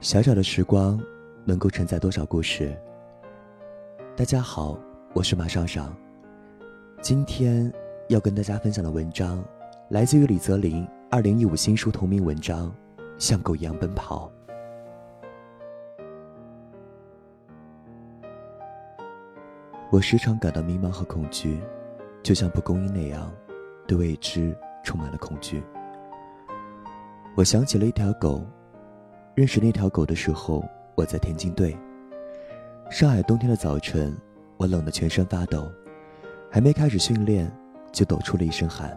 小小的时光，能够承载多少故事？大家好，我是马尚尚。今天要跟大家分享的文章，来自于李泽林二零一五新书同名文章《像狗一样奔跑》。我时常感到迷茫和恐惧，就像蒲公英那样，对未知充满了恐惧。我想起了一条狗。认识那条狗的时候，我在田径队。上海冬天的早晨，我冷得全身发抖，还没开始训练，就抖出了一身汗。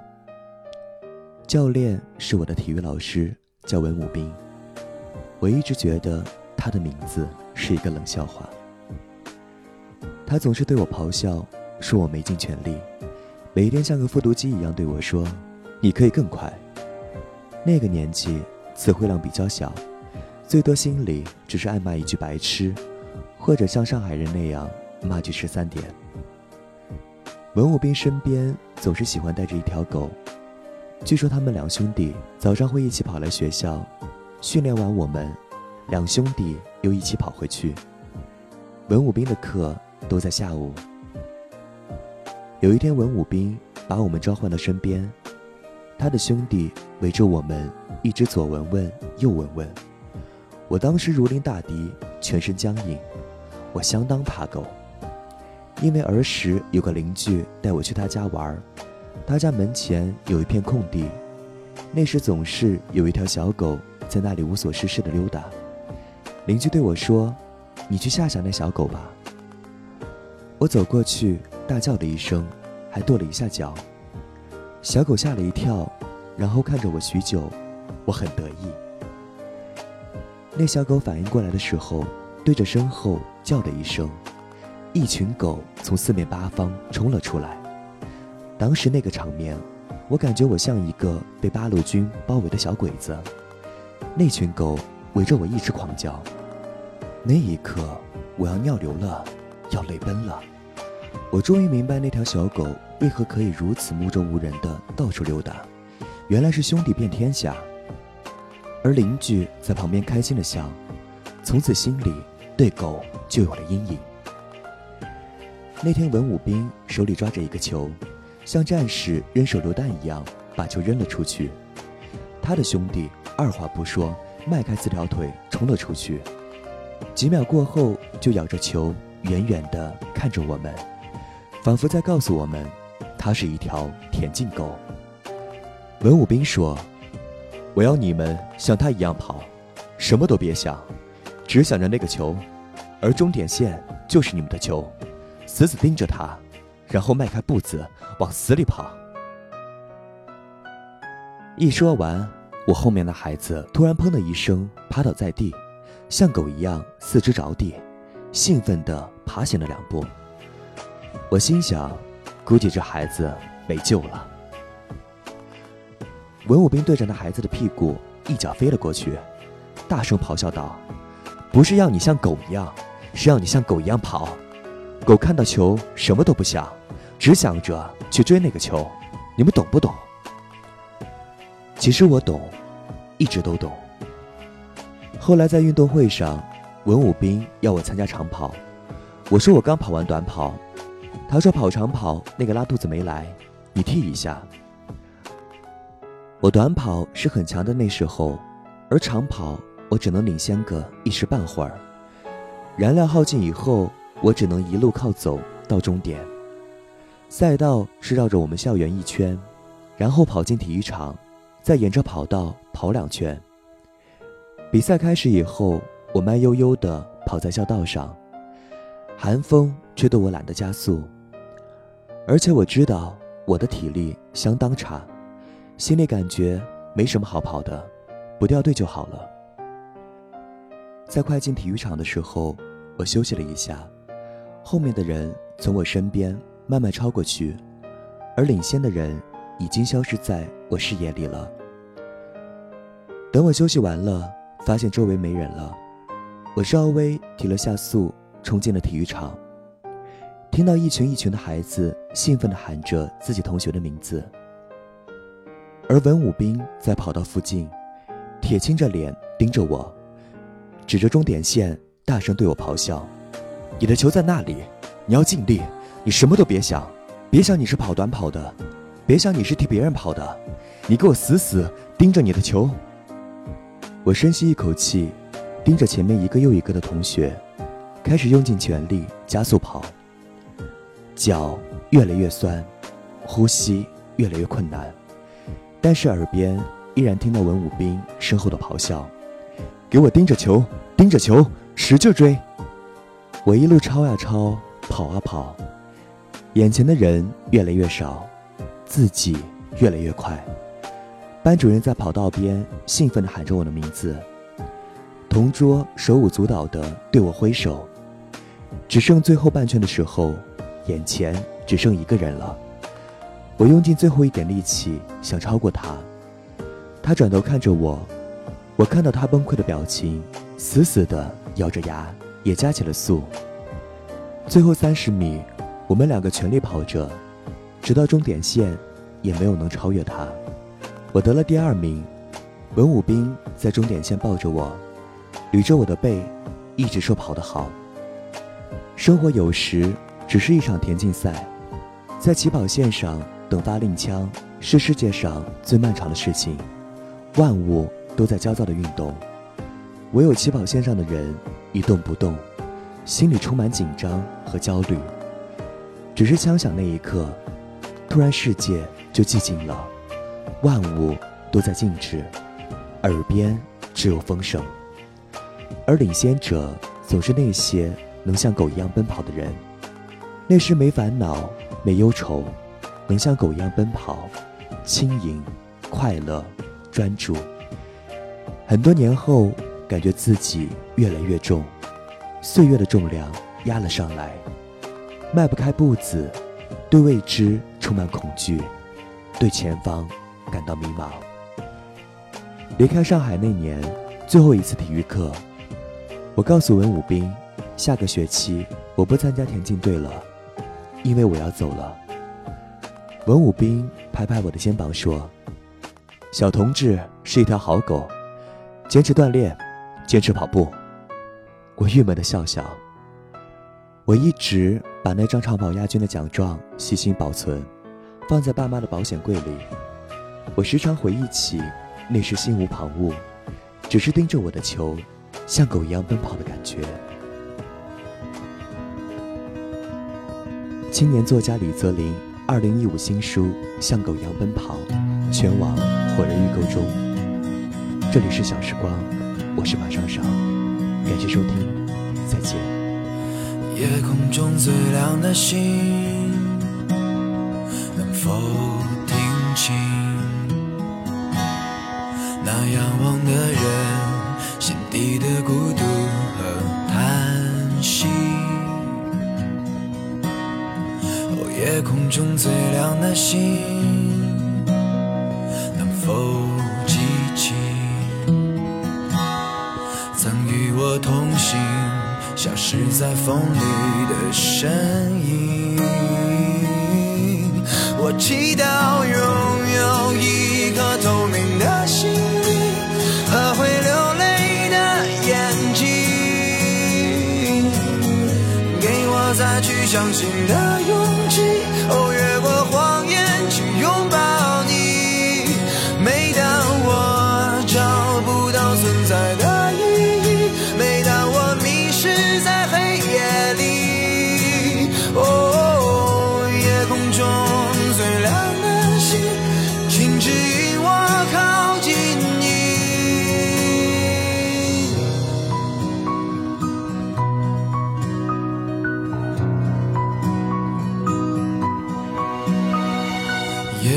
教练是我的体育老师，叫文武斌。我一直觉得他的名字是一个冷笑话。他总是对我咆哮，说我没尽全力，每天像个复读机一样对我说：“你可以更快。”那个年纪，词汇量比较小。最多心里只是暗骂一句白痴，或者像上海人那样骂句十三点。文武斌身边总是喜欢带着一条狗，据说他们两兄弟早上会一起跑来学校，训练完我们，两兄弟又一起跑回去。文武斌的课都在下午。有一天，文武斌把我们召唤到身边，他的兄弟围着我们，一直左闻闻右闻闻。我当时如临大敌，全身僵硬。我相当怕狗，因为儿时有个邻居带我去他家玩，他家门前有一片空地，那时总是有一条小狗在那里无所事事的溜达。邻居对我说：“你去吓吓那小狗吧。”我走过去，大叫了一声，还跺了一下脚。小狗吓了一跳，然后看着我许久，我很得意。那小狗反应过来的时候，对着身后叫了一声，一群狗从四面八方冲了出来。当时那个场面，我感觉我像一个被八路军包围的小鬼子。那群狗围着我一直狂叫。那一刻，我要尿流了，要泪奔了。我终于明白那条小狗为何可以如此目中无人的到处溜达，原来是兄弟遍天下。而邻居在旁边开心的笑，从此心里对狗就有了阴影。那天文武兵手里抓着一个球，像战士扔手榴弹一样把球扔了出去。他的兄弟二话不说，迈开四条腿冲了出去。几秒过后，就咬着球，远远地看着我们，仿佛在告诉我们，它是一条田径狗。文武兵说。我要你们像他一样跑，什么都别想，只想着那个球，而终点线就是你们的球，死死盯着他，然后迈开步子往死里跑。一说完，我后面的孩子突然砰的一声趴倒在地，像狗一样四肢着地，兴奋地爬行了两步。我心想，估计这孩子没救了。文武兵对着那孩子的屁股一脚飞了过去，大声咆哮道：“不是要你像狗一样，是要你像狗一样跑。狗看到球什么都不想，只想着去追那个球。你们懂不懂？”其实我懂，一直都懂。后来在运动会上，文武兵要我参加长跑，我说我刚跑完短跑，他说跑长跑那个拉肚子没来，你替一下。我短跑是很强的那时候，而长跑我只能领先个一时半会儿。燃料耗尽以后，我只能一路靠走到终点。赛道是绕着我们校园一圈，然后跑进体育场，再沿着跑道跑两圈。比赛开始以后，我慢悠悠地跑在校道上，寒风吹得我懒得加速，而且我知道我的体力相当差。心里感觉没什么好跑的，不掉队就好了。在快进体育场的时候，我休息了一下，后面的人从我身边慢慢超过去，而领先的人已经消失在我视野里了。等我休息完了，发现周围没人了，我稍微提了下速，冲进了体育场，听到一群一群的孩子兴奋地喊着自己同学的名字。而文武兵在跑道附近，铁青着脸盯着我，指着终点线，大声对我咆哮：“你的球在那里，你要尽力，你什么都别想，别想你是跑短跑的，别想你是替别人跑的，你给我死死盯着你的球。”我深吸一口气，盯着前面一个又一个的同学，开始用尽全力加速跑。脚越来越酸，呼吸越来越困难，但是耳边依然听到文武兵身后的咆哮：“给我盯着球，盯着球，使劲追！”我一路超呀超，跑啊跑，眼前的人越来越少，自己越来越快。班主任在跑道边兴奋地喊着我的名字，同桌手舞足蹈地对我挥手。只剩最后半圈的时候，眼前只剩一个人了。我用尽最后一点力气想超过他，他转头看着我，我看到他崩溃的表情，死死的咬着牙，也加起了速。最后三十米，我们两个全力跑着，直到终点线，也没有能超越他。我得了第二名，文武兵在终点线抱着我，捋着我的背，一直说跑得好。生活有时只是一场田径赛，在起跑线上等发令枪是世界上最漫长的事情，万物都在焦躁的运动，唯有起跑线上的人一动不动，心里充满紧张和焦虑。只是枪响那一刻，突然世界就寂静了。万物都在静止，耳边只有风声。而领先者总是那些能像狗一样奔跑的人，那时没烦恼、没忧愁，能像狗一样奔跑，轻盈、快乐、专注。很多年后，感觉自己越来越重，岁月的重量压了上来，迈不开步子，对未知充满恐惧，对前方。感到迷茫。离开上海那年，最后一次体育课，我告诉文武斌，下个学期我不参加田径队了，因为我要走了。文武兵拍拍我的肩膀说：“小同志是一条好狗，坚持锻炼，坚持跑步。”我郁闷的笑笑。我一直把那张长跑亚军的奖状细心保存，放在爸妈的保险柜里。我时常回忆起那时心无旁骛，只是盯着我的球，像狗一样奔跑的感觉。青年作家李泽林二零一五新书《像狗一样奔跑》，全网火热预购中。这里是小时光，我是马尚尚，感谢收听，再见。夜空中最亮的星，能否听清？那仰望的人心底的孤独和叹息。夜空中最亮的星，能否记起曾与我同行、消失在风里的身影？我祈祷拥有一颗透明的心灵和会流泪的眼睛，给我。再去相信的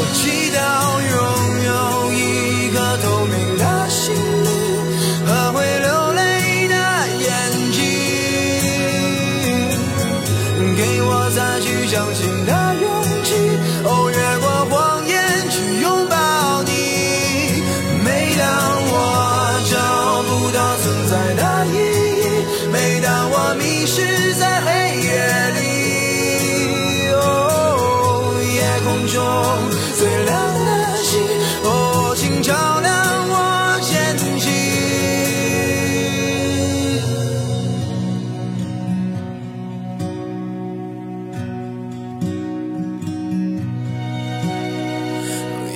我祈祷